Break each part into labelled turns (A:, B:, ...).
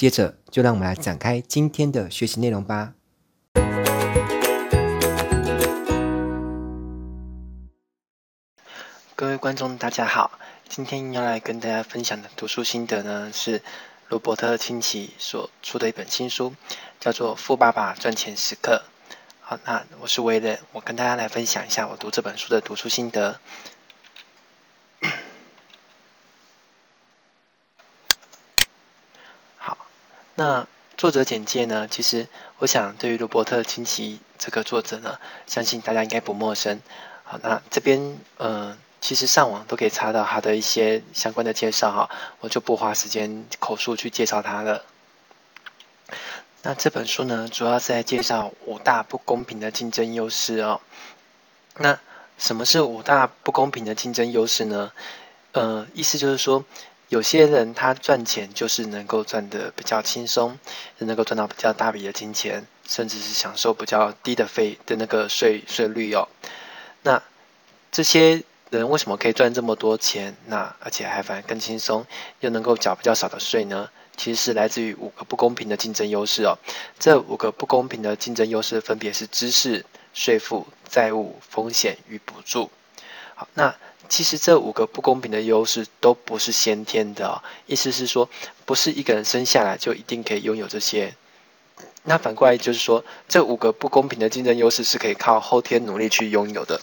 A: 接着，就让我们来展开今天的学习内容吧。各位观众，大家好，今天要来跟大家分享的读书心得呢，是罗伯特清崎所出的一本新书，叫做《富爸爸赚钱时刻》。好，那我是威廉，我跟大家来分享一下我读这本书的读书心得。那作者简介呢？其实我想，对于罗伯特清崎这个作者呢，相信大家应该不陌生。好，那这边呃，其实上网都可以查到他的一些相关的介绍哈，我就不花时间口述去介绍他了。那这本书呢，主要是在介绍五大不公平的竞争优势哦。那什么是五大不公平的竞争优势呢？呃，意思就是说。有些人他赚钱就是能够赚得比较轻松，能够赚到比较大笔的金钱，甚至是享受比较低的费的那个税税率哦。那这些人为什么可以赚这么多钱？那而且还反而更轻松，又能够缴比较少的税呢？其实是来自于五个不公平的竞争优势哦。这五个不公平的竞争优势分别是知识、税负、债务、风险与补助。好，那。其实这五个不公平的优势都不是先天的，意思是说，不是一个人生下来就一定可以拥有这些。那反过来就是说，这五个不公平的竞争优势是可以靠后天努力去拥有的。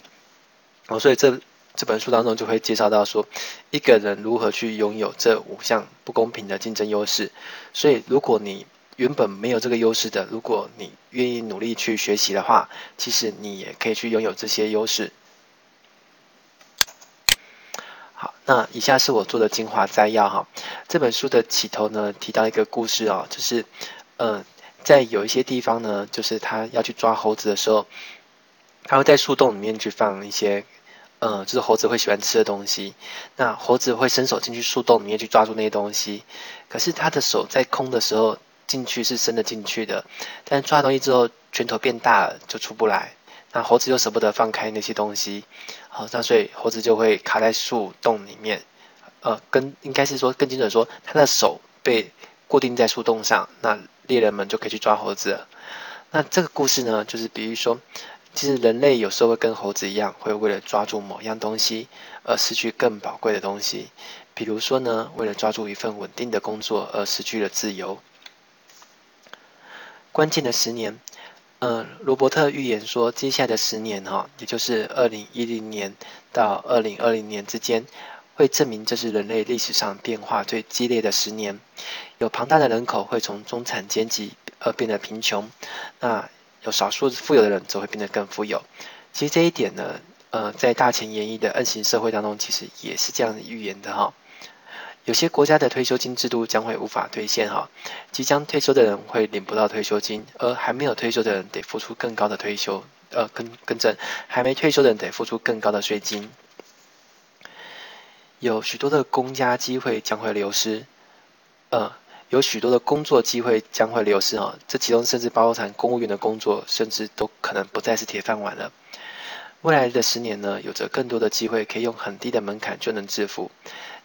A: 哦，所以这这本书当中就会介绍到说，一个人如何去拥有这五项不公平的竞争优势。所以，如果你原本没有这个优势的，如果你愿意努力去学习的话，其实你也可以去拥有这些优势。好，那以下是我做的精华摘要哈。这本书的起头呢，提到一个故事哦，就是，呃，在有一些地方呢，就是他要去抓猴子的时候，他会在树洞里面去放一些，呃，就是猴子会喜欢吃的东西。那猴子会伸手进去树洞里面去抓住那些东西，可是他的手在空的时候进去是伸得进去的，但抓东西之后拳头变大了就出不来。那猴子又舍不得放开那些东西，好，那所以猴子就会卡在树洞里面，呃，跟应该是说更精准说，他的手被固定在树洞上，那猎人们就可以去抓猴子了。那这个故事呢，就是比喻说，其实人类有时候会跟猴子一样，会为了抓住某样东西而失去更宝贵的东西，比如说呢，为了抓住一份稳定的工作而失去了自由。关键的十年。呃，罗伯特预言说，接下来的十年哈，也就是二零一零年到二零二零年之间，会证明这是人类历史上变化最激烈的十年。有庞大的人口会从中产阶级而变得贫穷，那有少数富有的人则会变得更富有。其实这一点呢，呃，在大前研一的 N 型社会当中，其实也是这样预言的哈。有些国家的退休金制度将会无法兑现哈，即将退休的人会领不到退休金，而还没有退休的人得付出更高的退休，呃，更更正，还没退休的人得付出更高的税金。有许多的公家机会将会流失，呃，有许多的工作机会将会流失哈，这其中甚至包含公务员的工作，甚至都可能不再是铁饭碗了。未来的十年呢，有着更多的机会可以用很低的门槛就能致富。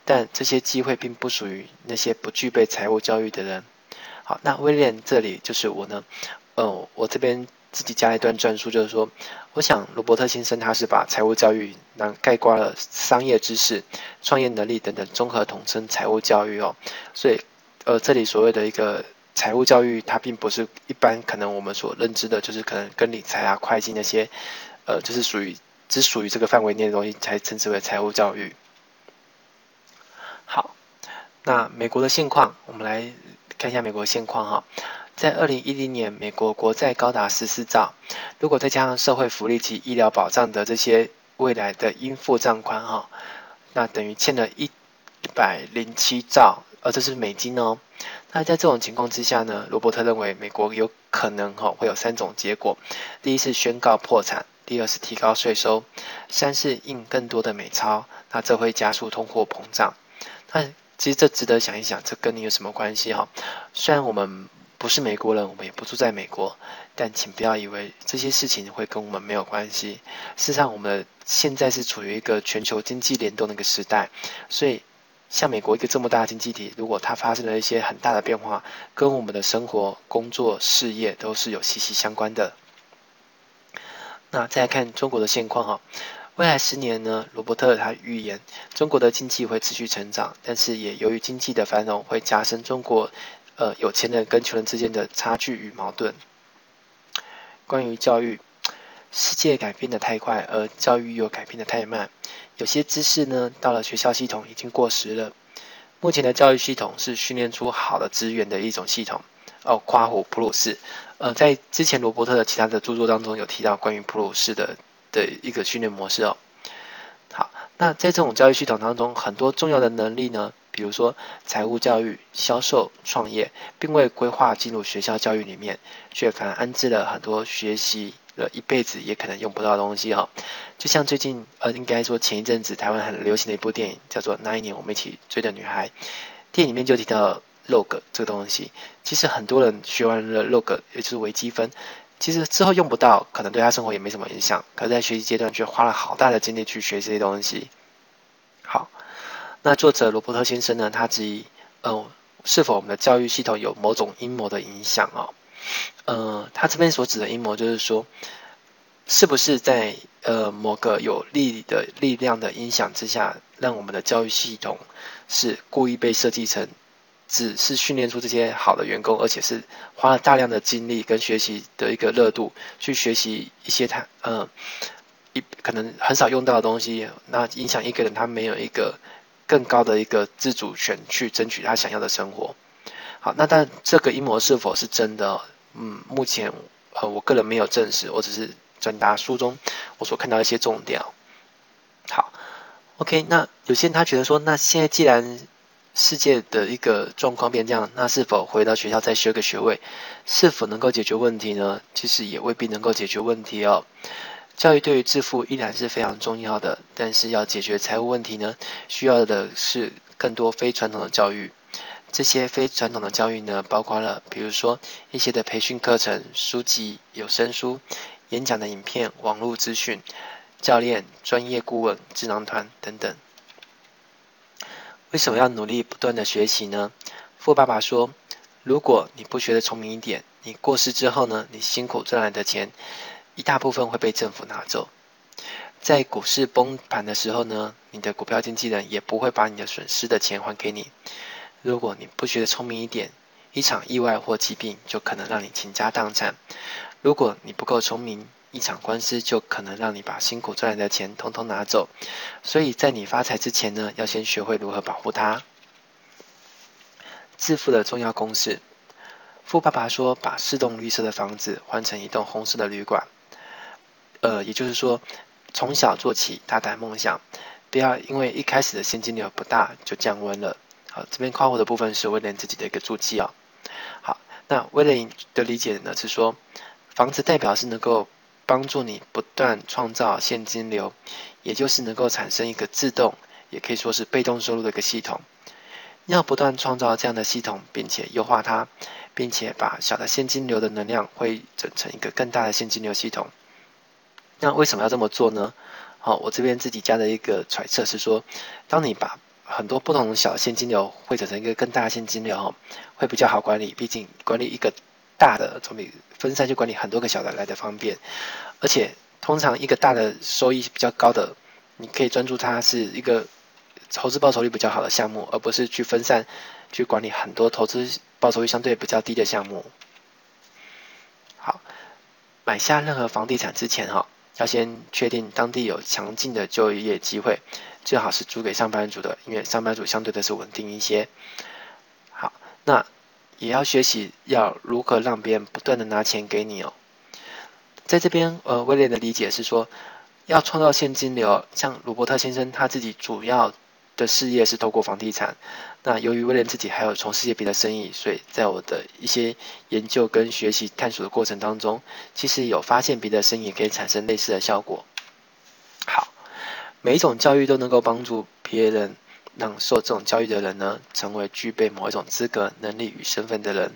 A: 但这些机会并不属于那些不具备财务教育的人。好，那威廉这里就是我呢，呃，我这边自己加一段转述，就是说，我想罗伯特先生他是把财务教育那概括了商业知识、创业能力等等综合统称财务教育哦。所以，呃，这里所谓的一个财务教育，它并不是一般可能我们所认知的，就是可能跟理财啊、会计那些，呃，就是属于只属于这个范围内的东西才称之为财务教育。那美国的现况，我们来看一下美国现况哈。在二零一零年，美国国债高达十四兆，如果再加上社会福利及医疗保障的这些未来的应付账款哈，那等于欠了一百零七兆而这是美金哦。那在这种情况之下呢，罗伯特认为美国有可能哈会有三种结果：第一是宣告破产，第二是提高税收，三是印更多的美钞。那这会加速通货膨胀。那其实这值得想一想，这跟你有什么关系哈？虽然我们不是美国人，我们也不住在美国，但请不要以为这些事情会跟我们没有关系。事实上，我们现在是处于一个全球经济联动的一个时代，所以。像美国一个这么大的经济体，如果它发生了一些很大的变化，跟我们的生活、工作、事业都是有息息相关的。那再来看中国的现况哈，未来十年呢，罗伯特他预言中国的经济会持续成长，但是也由于经济的繁荣会加深中国呃有钱人跟穷人之间的差距与矛盾。关于教育，世界改变得太快，而教育又改变得太慢。有些知识呢，到了学校系统已经过时了。目前的教育系统是训练出好的资源的一种系统。哦，夸虎普鲁士。呃，在之前罗伯特的其他的著作当中有提到关于普鲁士的的一个训练模式哦。好，那在这种教育系统当中，很多重要的能力呢，比如说财务教育、销售、创业，并未规划进入学校教育里面，却反而安置了很多学习。了一辈子也可能用不到的东西哈，就像最近呃，应该说前一阵子台湾很流行的一部电影叫做《那一年我们一起追的女孩》，电影里面就提到 log 这个东西。其实很多人学完了 log，也就是微积分，其实之后用不到，可能对他生活也没什么影响。可是在学习阶段却花了好大的精力去学这些东西。好，那作者罗伯特先生呢，他质疑，呃，是否我们的教育系统有某种阴谋的影响哦？呃，他这边所指的阴谋，就是说，是不是在呃某个有利的力量的影响之下，让我们的教育系统是故意被设计成，只是训练出这些好的员工，而且是花了大量的精力跟学习的一个热度去学习一些他呃一可能很少用到的东西，那影响一个人他没有一个更高的一个自主权去争取他想要的生活。好，那但这个阴谋是否是真的？嗯，目前呃，我个人没有证实，我只是转达书中我所看到一些重点。好，OK，那有些人他觉得说，那现在既然世界的一个状况变这样，那是否回到学校再修个学位，是否能够解决问题呢？其实也未必能够解决问题哦。教育对于致富依然是非常重要的，但是要解决财务问题呢，需要的是更多非传统的教育。这些非传统的教育呢，包括了比如说一些的培训课程、书籍、有声书、演讲的影片、网络资讯、教练、专业顾问、智囊团等等。为什么要努力不断的学习呢？富爸爸说，如果你不学得聪明一点，你过世之后呢，你辛苦赚来的钱一大部分会被政府拿走。在股市崩盘的时候呢，你的股票经纪人也不会把你的损失的钱还给你。如果你不学得聪明一点，一场意外或疾病就可能让你倾家荡产；如果你不够聪明，一场官司就可能让你把辛苦赚来的钱统统拿走。所以在你发财之前呢，要先学会如何保护它。致富的重要公式：富爸爸说，把四栋绿色的房子换成一栋红色的旅馆。呃，也就是说，从小做起，大胆梦想，不要因为一开始的现金流不大就降温了。好，这边夸我的部分是威廉自己的一个注记啊。好，那威廉的理解呢是说，房子代表是能够帮助你不断创造现金流，也就是能够产生一个自动，也可以说是被动收入的一个系统。要不断创造这样的系统，并且优化它，并且把小的现金流的能量汇整成一个更大的现金流系统。那为什么要这么做呢？好，我这边自己加的一个揣测是说，当你把很多不同的小现金流汇整成一个更大的现金流，会比较好管理。毕竟管理一个大的总比分散去管理很多个小的来的方便。而且通常一个大的收益比较高的，你可以专注它是一个投资报酬率比较好的项目，而不是去分散去管理很多投资报酬率相对比较低的项目。好，买下任何房地产之前哈，要先确定当地有强劲的就业机会。最好是租给上班族的，因为上班族相对的是稳定一些。好，那也要学习要如何让别人不断的拿钱给你哦。在这边，呃，威廉的理解是说，要创造现金流，像鲁伯特先生他自己主要的事业是透过房地产。那由于威廉自己还有从事业别的生意，所以在我的一些研究跟学习探索的过程当中，其实有发现别的生意可以产生类似的效果。好，每一种教育都能够帮助别人，让受这种教育的人呢，成为具备某一种资格、能力与身份的人。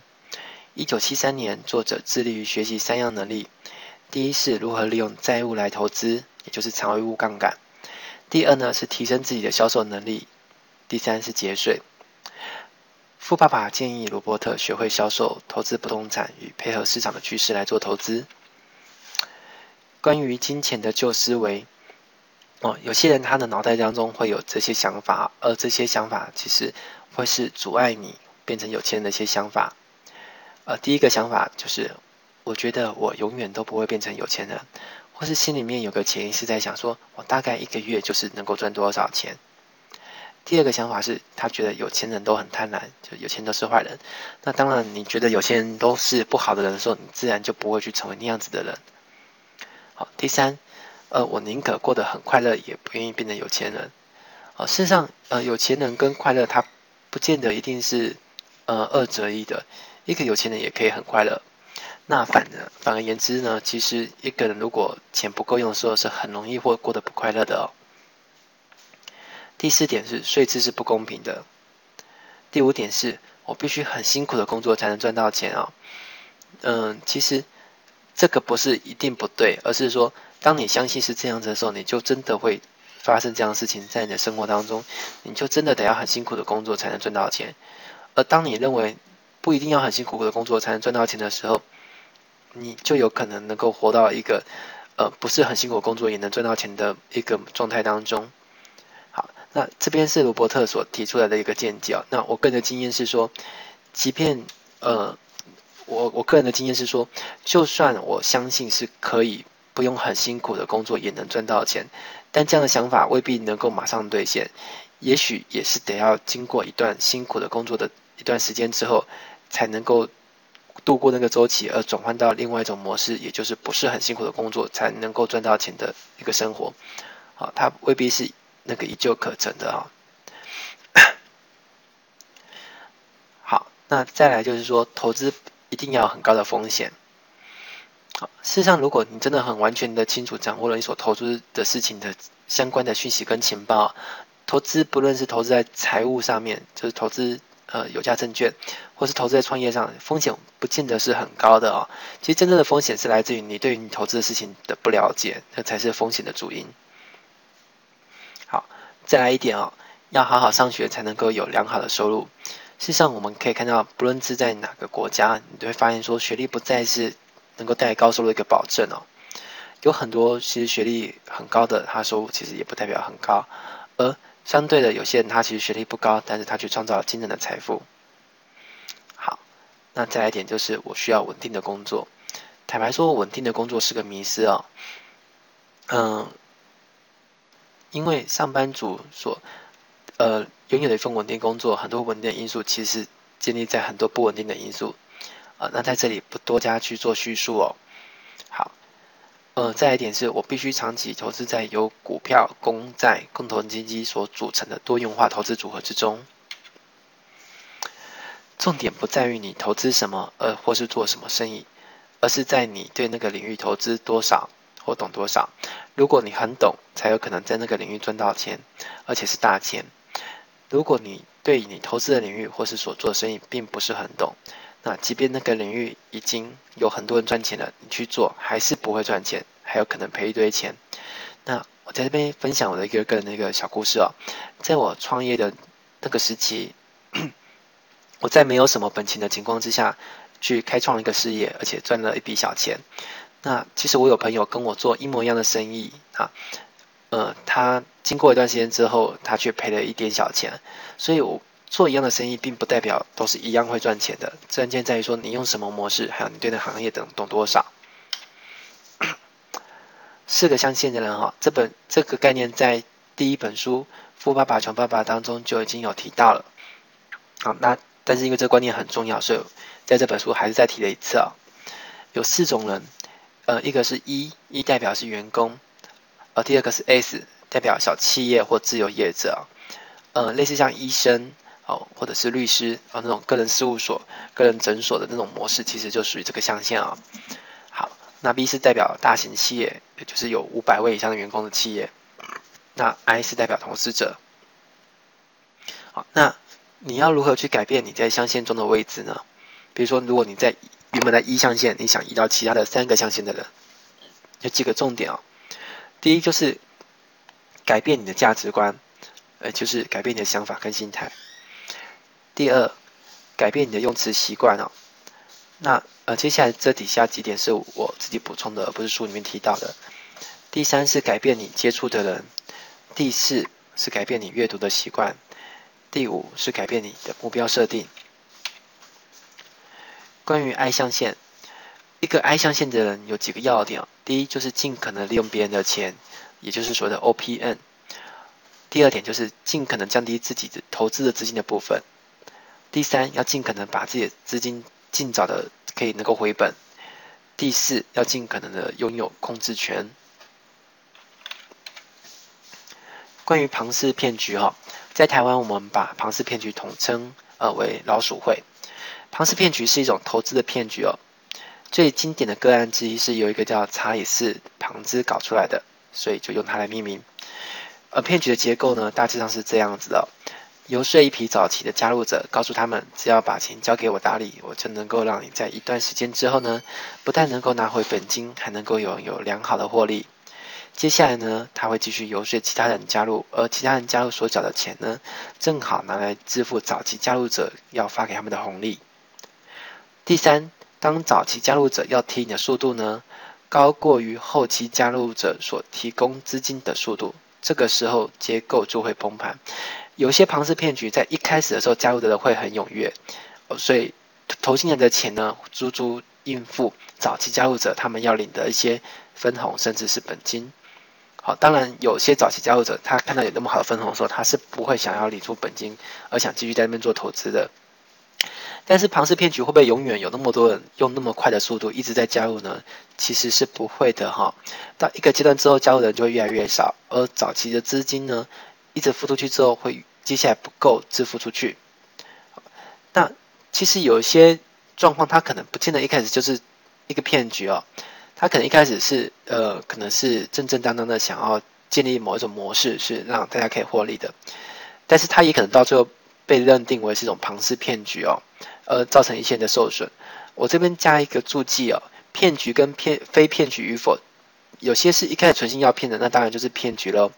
A: 一九七三年，作者致力于学习三样能力：第一是如何利用债务来投资，也就是财务杠杆；第二呢是提升自己的销售能力；第三是节税。富爸爸建议罗伯特学会销售、投资不动产与配合市场的趋势来做投资。关于金钱的旧思维，哦，有些人他的脑袋当中会有这些想法，而这些想法其实会是阻碍你变成有钱人的一些想法。呃，第一个想法就是，我觉得我永远都不会变成有钱人，或是心里面有个潜意识在想说，我大概一个月就是能够赚多少钱。第二个想法是他觉得有钱人都很贪婪，就有钱都是坏人。那当然，你觉得有钱人都是不好的人的时候，你自然就不会去成为那样子的人。好，第三，呃，我宁可过得很快乐，也不愿意变成有钱人。呃，事实上，呃，有钱人跟快乐，他不见得一定是呃二择一的。一个有钱人也可以很快乐。那反而反而言之呢，其实一个人如果钱不够用的时候，是很容易或过得不快乐的哦。第四点是税制是不公平的。第五点是我必须很辛苦的工作才能赚到钱、哦。嗯，其实这个不是一定不对，而是说当你相信是这样子的时候，你就真的会发生这样的事情在你的生活当中，你就真的得要很辛苦的工作才能赚到钱。而当你认为不一定要很辛苦的工作才能赚到钱的时候，你就有可能能够活到一个呃不是很辛苦工作也能赚到钱的一个状态当中。好那这边是罗伯特所提出来的一个见解啊。那我个人的经验是说，即便呃，我我个人的经验是说，就算我相信是可以不用很辛苦的工作也能赚到钱，但这样的想法未必能够马上兑现。也许也是得要经过一段辛苦的工作的一段时间之后，才能够度过那个周期，而转换到另外一种模式，也就是不是很辛苦的工作才能够赚到钱的一个生活。好，它未必是。那个一旧可成的哈，好，那再来就是说，投资一定要很高的风险。事实上，如果你真的很完全的清楚掌握了你所投资的事情的相关的讯息跟情报，投资不论是投资在财务上面，就是投资呃有价证券，或是投资在创业上，风险不见得是很高的哦。其实真正的风险是来自于你对于你投资的事情的不了解，那才是风险的主因。好再来一点哦，要好好上学才能够有良好的收入。事实上，我们可以看到，不论是在哪个国家，你都会发现说，学历不再是能够带来高收入的一个保证哦。有很多其实学历很高的，他收入其实也不代表很高。而相对的，有些人他其实学历不高，但是他却创造了惊人的财富。好，那再来一点就是，我需要稳定的工作。坦白说，稳定的工作是个迷思哦。嗯。因为上班族所呃拥有的一份稳定工作，很多稳定的因素其实建立在很多不稳定的因素、呃。那在这里不多加去做叙述哦。好，呃，再来一点是我必须长期投资在由股票、公债、共同基金所组成的多元化投资组合之中。重点不在于你投资什么，呃，或是做什么生意，而是在你对那个领域投资多少。或懂多少？如果你很懂，才有可能在那个领域赚到钱，而且是大钱。如果你对你投资的领域或是所做的生意并不是很懂，那即便那个领域已经有很多人赚钱了，你去做还是不会赚钱，还有可能赔一堆钱。那我在这边分享我的一个个人的一个小故事哦，在我创业的那个时期，我在没有什么本钱的情况之下去开创一个事业，而且赚了一笔小钱。那其实我有朋友跟我做一模一样的生意啊，呃，他经过一段时间之后，他却赔了一点小钱。所以，我做一样的生意，并不代表都是一样会赚钱的。关键在于说你用什么模式，还有你对那行业等懂多少。四个象限的人哈，这本这个概念在第一本书《富爸爸穷爸爸》当中就已经有提到了。好，那但是因为这个观念很重要，所以在这本书还是再提了一次啊。有四种人。呃，一个是 E，E 代表是员工，呃，第二个是 S，代表小企业或自由业者，呃，类似像医生哦，或者是律师啊、那种个人事务所、个人诊所的那种模式，其实就属于这个象限啊、哦。好，那 B 是代表大型企业，也就是有五百位以上的员工的企业。那 I 是代表投资者。好，那你要如何去改变你在象限中的位置呢？比如说，如果你在原本在一象限，你想移到其他的三个象限的人，有几个重点哦。第一就是改变你的价值观，呃，就是改变你的想法跟心态。第二，改变你的用词习惯哦。那呃，接下来这底下几点是我自己补充的，而不是书里面提到的。第三是改变你接触的人。第四是改变你阅读的习惯，第五是改变你的目标设定。关于 I 象限，一个 I 象限的人有几个要点，第一就是尽可能利用别人的钱，也就是所谓的 OPN。第二点就是尽可能降低自己的投资的资金的部分。第三要尽可能把自己的资金尽早的可以能够回本。第四要尽可能的拥有控制权。关于庞氏骗局哈，在台湾我们把庞氏骗局统称呃为老鼠会。庞氏骗局是一种投资的骗局哦。最经典的个案之一是有一个叫查理士庞兹搞出来的，所以就用它来命名。而骗局的结构呢，大致上是这样子的：游说一批早期的加入者，告诉他们只要把钱交给我打理，我就能够让你在一段时间之后呢，不但能够拿回本金，还能够拥有良好的获利。接下来呢，他会继续游说其他人加入，而其他人加入所缴的钱呢，正好拿来支付早期加入者要发给他们的红利。第三，当早期加入者要提领的速度呢，高过于后期加入者所提供资金的速度，这个时候结构就会崩盘。有些庞氏骗局在一开始的时候加入的人会很踊跃，所以投进来的钱呢，足足应付早期加入者他们要领的一些分红，甚至是本金。好，当然有些早期加入者，他看到有那么好的分红的时候，他是不会想要领出本金，而想继续在那边做投资的。但是庞氏骗局会不会永远有那么多人用那么快的速度一直在加入呢？其实是不会的哈。到一个阶段之后，加入的人就会越来越少，而早期的资金呢，一直付出去之后，会接下来不够支付出去。那其实有一些状况，它可能不见得一开始就是一个骗局哦。他可能一开始是呃，可能是正正当当的想要建立某一种模式，是让大家可以获利的，但是它也可能到最后被认定为是一种庞氏骗局哦，而造成一切的受损。我这边加一个注记哦，骗局跟骗非骗局与否，有些是一开始存心要骗的，那当然就是骗局喽。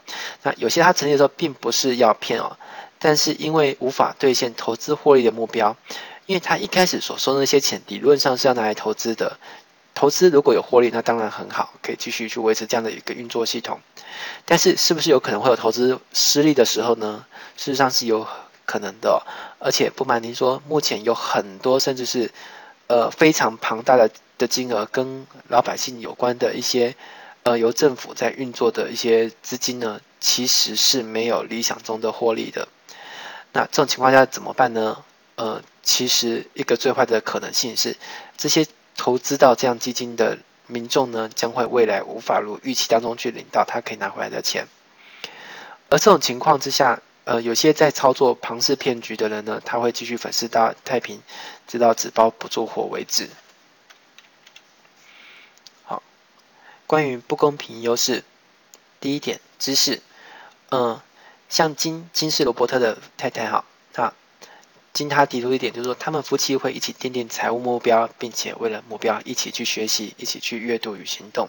A: 那有些他成立的时候并不是要骗哦，但是因为无法兑现投资获利的目标，因为他一开始所收的那些钱理论上是要拿来投资的。投资如果有获利，那当然很好，可以继续去维持这样的一个运作系统。但是，是不是有可能会有投资失利的时候呢？事实上是有可能的，而且不瞒您说，目前有很多甚至是呃非常庞大的的金额跟老百姓有关的一些呃由政府在运作的一些资金呢，其实是没有理想中的获利的。那这种情况下怎么办呢？呃，其实一个最坏的可能性是这些。投资到这样基金的民众呢，将会未来无法如预期当中去领到他可以拿回来的钱。而这种情况之下，呃，有些在操作庞氏骗局的人呢，他会继续粉饰大太平，直到纸包不住火为止。好，关于不公平优势，第一点，知识，嗯、像金金是罗伯特的太太哈，那。经他提出一点，就是说他们夫妻会一起奠定财务目标，并且为了目标一起去学习，一起去阅读与行动。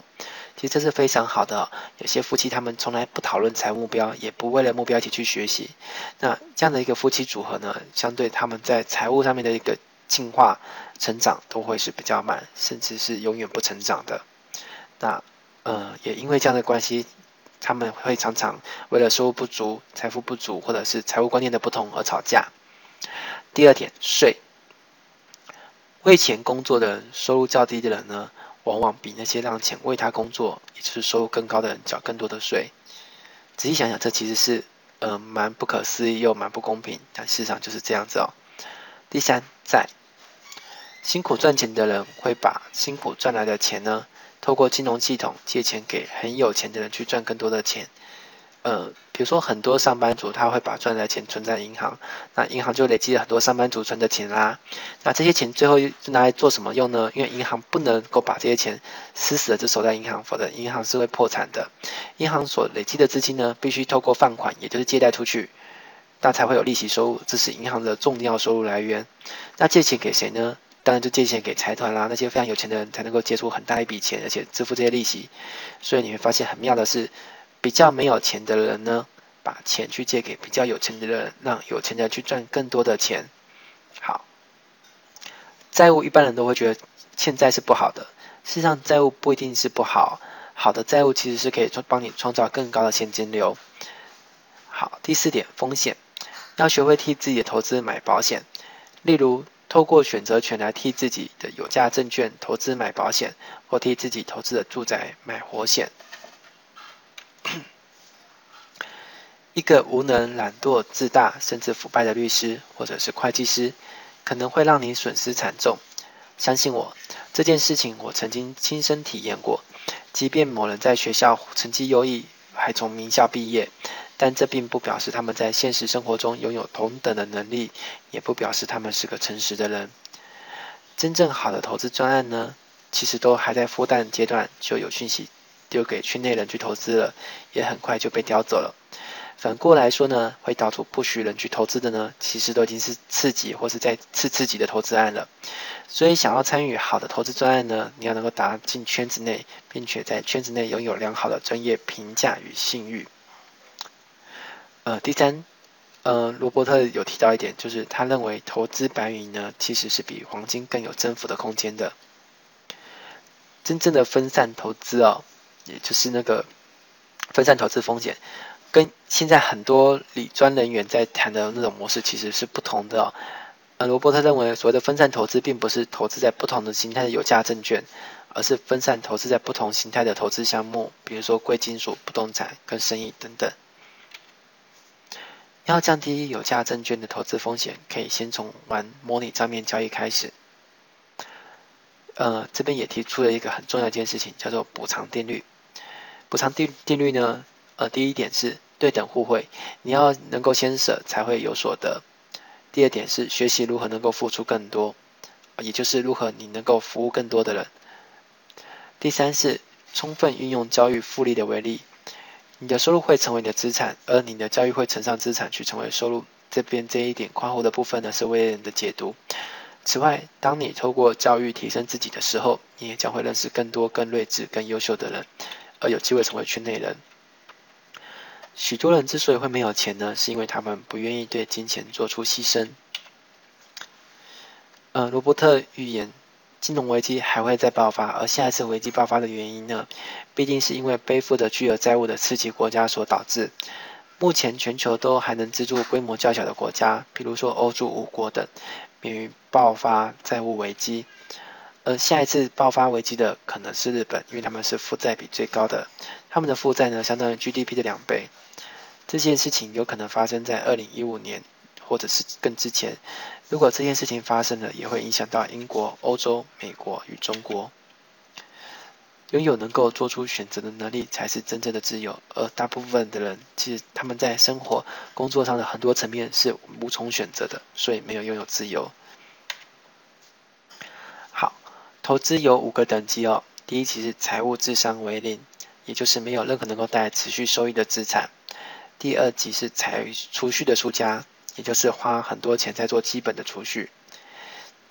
A: 其实这是非常好的。有些夫妻他们从来不讨论财务目标，也不为了目标一起去学习。那这样的一个夫妻组合呢，相对他们在财务上面的一个进化成长都会是比较慢，甚至是永远不成长的。那呃，也因为这样的关系，他们会常常为了收入不足、财富不足，或者是财务观念的不同而吵架。第二点，税。为钱工作的人，收入较低的人呢，往往比那些让钱为他工作，也就是收入更高的人缴更多的税。仔细想想，这其实是呃蛮不可思议又蛮不公平，但事实上就是这样子哦。第三，在。辛苦赚钱的人会把辛苦赚来的钱呢，透过金融系统借钱给很有钱的人去赚更多的钱。呃，比如说很多上班族他会把赚来的钱存在银行，那银行就累积了很多上班族存的钱啦。那这些钱最后拿来做什么用呢？因为银行不能够把这些钱死死的就守在银行，否则银行是会破产的。银行所累积的资金呢，必须透过放款，也就是借贷出去，那才会有利息收入，这是银行的重要收入来源。那借钱给谁呢？当然就借钱给财团啦，那些非常有钱的人才能够借出很大一笔钱，而且支付这些利息。所以你会发现很妙的是。比较没有钱的人呢，把钱去借给比较有钱的人，让有钱的人去赚更多的钱。好，债务一般人都会觉得欠债是不好的，事实上债务不一定是不好，好的债务其实是可以帮你创造更高的现金流。好，第四点，风险，要学会替自己的投资买保险，例如透过选择权来替自己的有价证券投资买保险，或替自己投资的住宅买活险。一个无能、懒惰、自大，甚至腐败的律师或者是会计师，可能会让你损失惨重。相信我，这件事情我曾经亲身体验过。即便某人在学校成绩优异，还从名校毕业，但这并不表示他们在现实生活中拥有同等的能力，也不表示他们是个诚实的人。真正好的投资专案呢，其实都还在孵蛋阶段，就有讯息丢给圈内人去投资了，也很快就被叼走了。反过来说呢，会到处不许人去投资的呢，其实都已经是次级或是在次次级的投资案了。所以想要参与好的投资专案呢，你要能够打进圈子内，并且在圈子内拥有良好的专业评价与信誉。呃，第三，呃，罗伯特有提到一点，就是他认为投资白银呢，其实是比黄金更有增幅的空间的。真正的分散投资哦，也就是那个分散投资风险。跟现在很多理专人员在谈的那种模式其实是不同的哦。呃，罗伯特认为，所谓的分散投资，并不是投资在不同的形态的有价证券，而是分散投资在不同形态的投资项目，比如说贵金属、不动产跟生意等等。要降低有价证券的投资风险，可以先从玩模拟账面交易开始。呃，这边也提出了一个很重要一件事情，叫做补偿定律。补偿定定律呢？呃，第一点是对等互惠，你要能够先舍才会有所得。第二点是学习如何能够付出更多，也就是如何你能够服务更多的人。第三是充分运用交易复利的威力，你的收入会成为你的资产，而你的教育会乘上资产去成为收入。这边这一点括弧的部分呢是为人的解读。此外，当你透过教育提升自己的时候，你也将会认识更多更睿智、更优秀的人，而有机会成为圈内人。许多人之所以会没有钱呢，是因为他们不愿意对金钱做出牺牲。呃，罗伯特预言金融危机还会再爆发，而下一次危机爆发的原因呢，必定是因为背负着巨额债务的次级国家所导致。目前全球都还能资助规模较小的国家，比如说欧洲五国等，免于爆发债务危机。而下一次爆发危机的可能是日本，因为他们是负债比最高的，他们的负债呢相当于 GDP 的两倍。这件事情有可能发生在二零一五年，或者是更之前。如果这件事情发生了，也会影响到英国、欧洲、美国与中国。拥有能够做出选择的能力，才是真正的自由。而大部分的人，其实他们在生活、工作上的很多层面是无从选择的，所以没有拥有自由。好投资有五个等级哦。第一级是财务智商为零，也就是没有任何能够带来持续收益的资产。第二级是财储蓄的输家，也就是花很多钱在做基本的储蓄。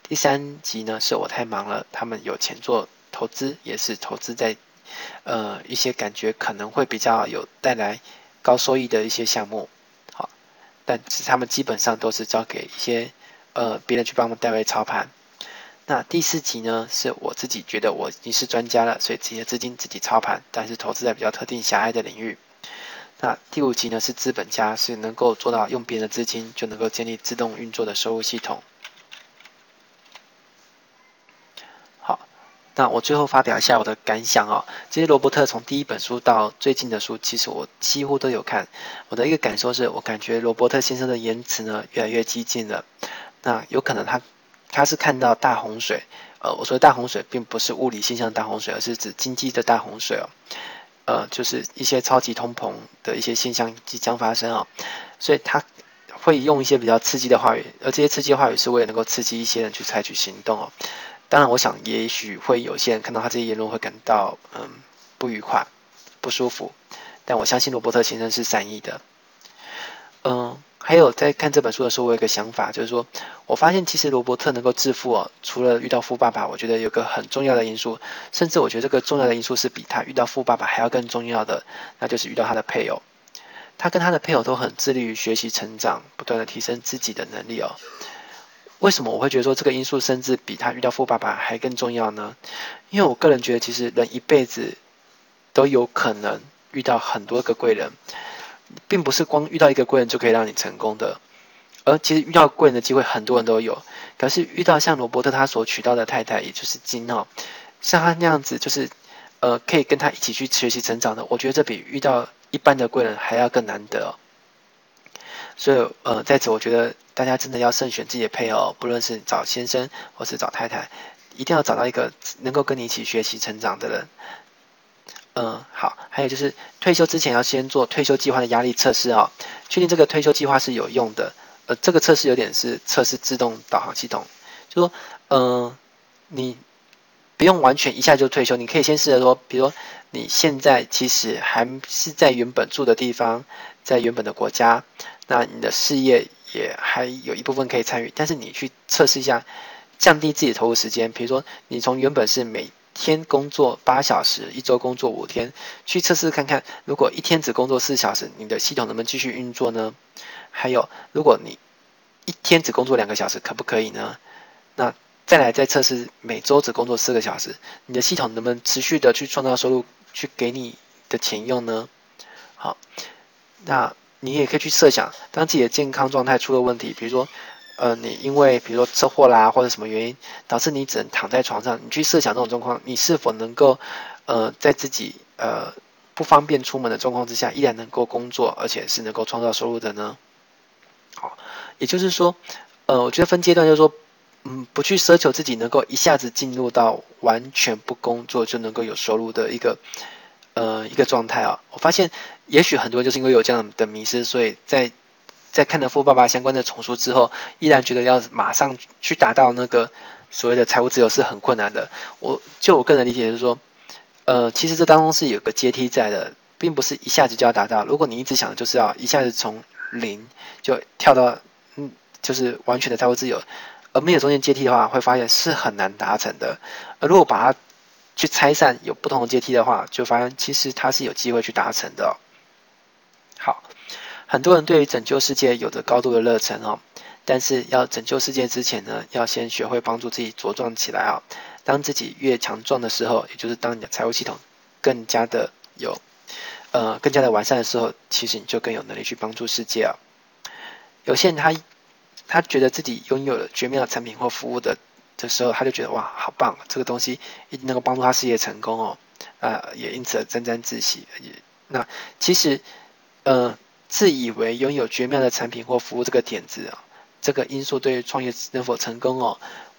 A: 第三级呢，是我太忙了，他们有钱做投资，也是投资在呃一些感觉可能会比较有带来高收益的一些项目。好，但是他们基本上都是交给一些呃别人去帮忙代为操盘。那第四级呢，是我自己觉得我已经是专家了，所以这些资金自己操盘，但是投资在比较特定狭隘的领域。那第五级呢，是资本家，是能够做到用别人的资金就能够建立自动运作的收入系统。好，那我最后发表一下我的感想哦。其实罗伯特从第一本书到最近的书，其实我几乎都有看。我的一个感受是我感觉罗伯特先生的言辞呢，越来越激进了。那有可能他。他是看到大洪水，呃，我说大洪水并不是物理现象大洪水，而是指经济的大洪水哦。呃，就是一些超级通膨的一些现象即将发生哦，所以他会用一些比较刺激的话语，而这些刺激的话语是为了能够刺激一些人去采取行动哦。当然，我想也许会有些人看到他这些言论会感到嗯不愉快、不舒服，但我相信罗伯特先生是善意的，嗯。还有在看这本书的时候，我有一个想法，就是说我发现其实罗伯特能够致富哦，除了遇到富爸爸，我觉得有个很重要的因素，甚至我觉得这个重要的因素是比他遇到富爸爸还要更重要的，那就是遇到他的配偶。他跟他的配偶都很致力于学习成长，不断的提升自己的能力哦。为什么我会觉得说这个因素甚至比他遇到富爸爸还更重要呢？因为我个人觉得，其实人一辈子都有可能遇到很多个贵人。并不是光遇到一个贵人就可以让你成功的，而其实遇到贵人的机会很多人都有。可是遇到像罗伯特他所娶到的太太，也就是金哦，像他那样子，就是呃可以跟他一起去学习成长的，我觉得这比遇到一般的贵人还要更难得。所以呃在此，我觉得大家真的要慎选自己的配偶，不论是找先生或是找太太，一定要找到一个能够跟你一起学习成长的人。嗯，好，还有就是退休之前要先做退休计划的压力测试哦，确定这个退休计划是有用的。呃，这个测试有点是测试自动导航系统，就说，嗯、你不用完全一下就退休，你可以先试着说，比如说你现在其实还是在原本住的地方，在原本的国家，那你的事业也还有一部分可以参与，但是你去测试一下，降低自己的投入时间，比如说你从原本是每天工作八小时，一周工作五天，去测试看看，如果一天只工作四小时，你的系统能不能继续运作呢？还有，如果你一天只工作两个小时，可不可以呢？那再来再测试每周只工作四个小时，你的系统能不能持续的去创造收入，去给你的钱用呢？好，那你也可以去设想，当自己的健康状态出了问题，比如说。呃，你因为比如说车祸啦，或者什么原因导致你只能躺在床上，你去设想这种状况，你是否能够呃在自己呃不方便出门的状况之下，依然能够工作，而且是能够创造收入的呢？好，也就是说，呃，我觉得分阶段就是说，嗯，不去奢求自己能够一下子进入到完全不工作就能够有收入的一个呃一个状态啊。我发现，也许很多就是因为有这样的迷失，所以在。在看了《富爸爸》相关的丛书之后，依然觉得要马上去达到那个所谓的财务自由是很困难的。我就我个人理解就是说，呃，其实这当中是有个阶梯在的，并不是一下子就要达到。如果你一直想就是要一下子从零就跳到嗯，就是完全的财务自由，而没有中间阶梯的话，会发现是很难达成的。而如果把它去拆散，有不同的阶梯的话，就发现其实它是有机会去达成的。很多人对于拯救世界有着高度的热忱哦，但是要拯救世界之前呢，要先学会帮助自己茁壮起来啊。当自己越强壮的时候，也就是当你的财务系统更加的有呃更加的完善的时候，其实你就更有能力去帮助世界啊。有些人他他觉得自己拥有了绝妙的产品或服务的的时候，他就觉得哇好棒，这个东西一定能够帮助他事业成功哦，啊、也因此而沾沾自喜。也那其实呃。自以为拥有绝妙的产品或服务这个点子啊，这个因素对于创业能否成功哦，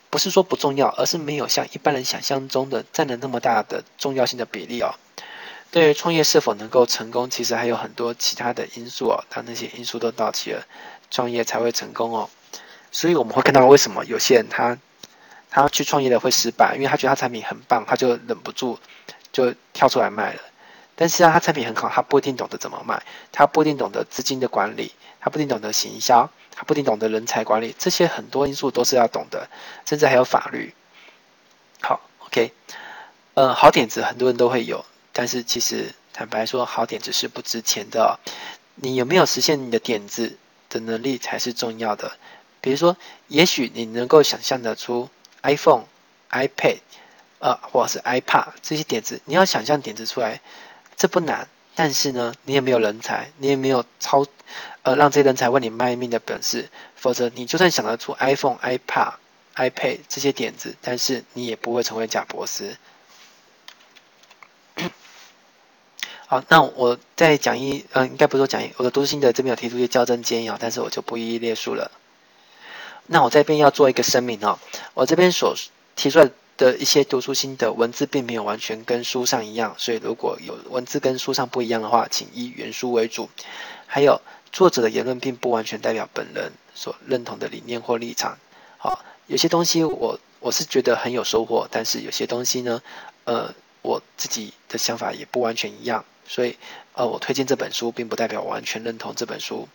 A: 不是说不重要，而是没有像一般人想象中的占了那么大的重要性的比例哦。对于创业是否能够成功，其实还有很多其他的因素哦，当那些因素都到齐了，创业才会成功哦。所以我们会看到为什么有些人他他去创业的会失败，因为他觉得他产品很棒，他就忍不住就跳出来卖了。但是啊，他产品很好，他不一定懂得怎么卖，他不一定懂得资金的管理，他不一定懂得行销，他不一定懂得人才管理，这些很多因素都是要懂的，甚至还有法律。好，OK，呃，好点子很多人都会有，但是其实坦白说，好点子是不值钱的。你有没有实现你的点子的能力才是重要的。比如说，也许你能够想象得出 iPhone、iPad，呃，或者是 iPad 这些点子，你要想象点子出来。这不难，但是呢，你也没有人才，你也没有超，呃，让这些人才为你卖命的本事，否则你就算想得出 iPhone、iPad、iPad 这些点子，但是你也不会成为贾博士。好，那我再讲一，嗯、呃，应该不是讲一，我的读书心得这边有提出一些校正建议啊，但是我就不一一列述了。那我这边要做一个声明哦，我这边所提出来的一些读书心得文字并没有完全跟书上一样，所以如果有文字跟书上不一样的话，请以原书为主。还有作者的言论并不完全代表本人所认同的理念或立场。好，有些东西我我是觉得很有收获，但是有些东西呢，呃，我自己的想法也不完全一样，所以呃，我推荐这本书并不代表完全认同这本书。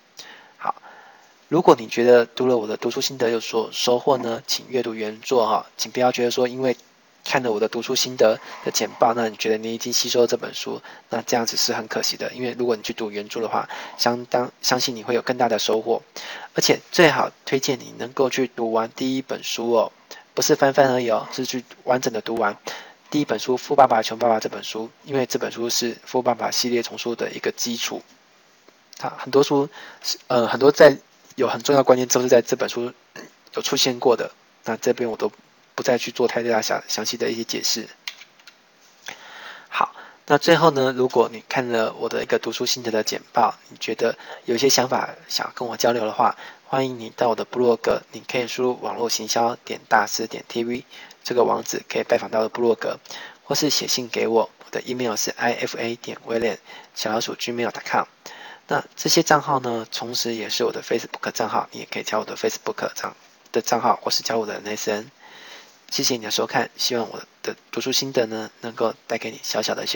A: 如果你觉得读了我的读书心得有所收获呢，请阅读原作哈，请不要觉得说因为看了我的读书心得的简报，那你觉得你已经吸收了这本书，那这样子是很可惜的。因为如果你去读原著的话，相当相信你会有更大的收获，而且最好推荐你能够去读完第一本书哦，不是翻翻而已哦，是去完整的读完第一本书《富爸爸穷爸爸》这本书，因为这本书是《富爸爸》系列丛书的一个基础。啊，很多书是呃很多在。有很重要关键都是在这本书有出现过的，那这边我都不再去做太大详详细的一些解释。好，那最后呢，如果你看了我的一个读书心得的简报，你觉得有些想法想跟我交流的话，欢迎你到我的部落格，你可以输入网络行销点大师点 TV 这个网址，可以拜访到的部落格，或是写信给我，我的 email 是 ifa 点 William 小老鼠 gmail.com。那这些账号呢，同时也是我的 Facebook 账号，你也可以加我的 Facebook 账的账号，或是加我的 Nathan。谢谢你的收看，希望我的读书心得呢，能够带给你小小的一些。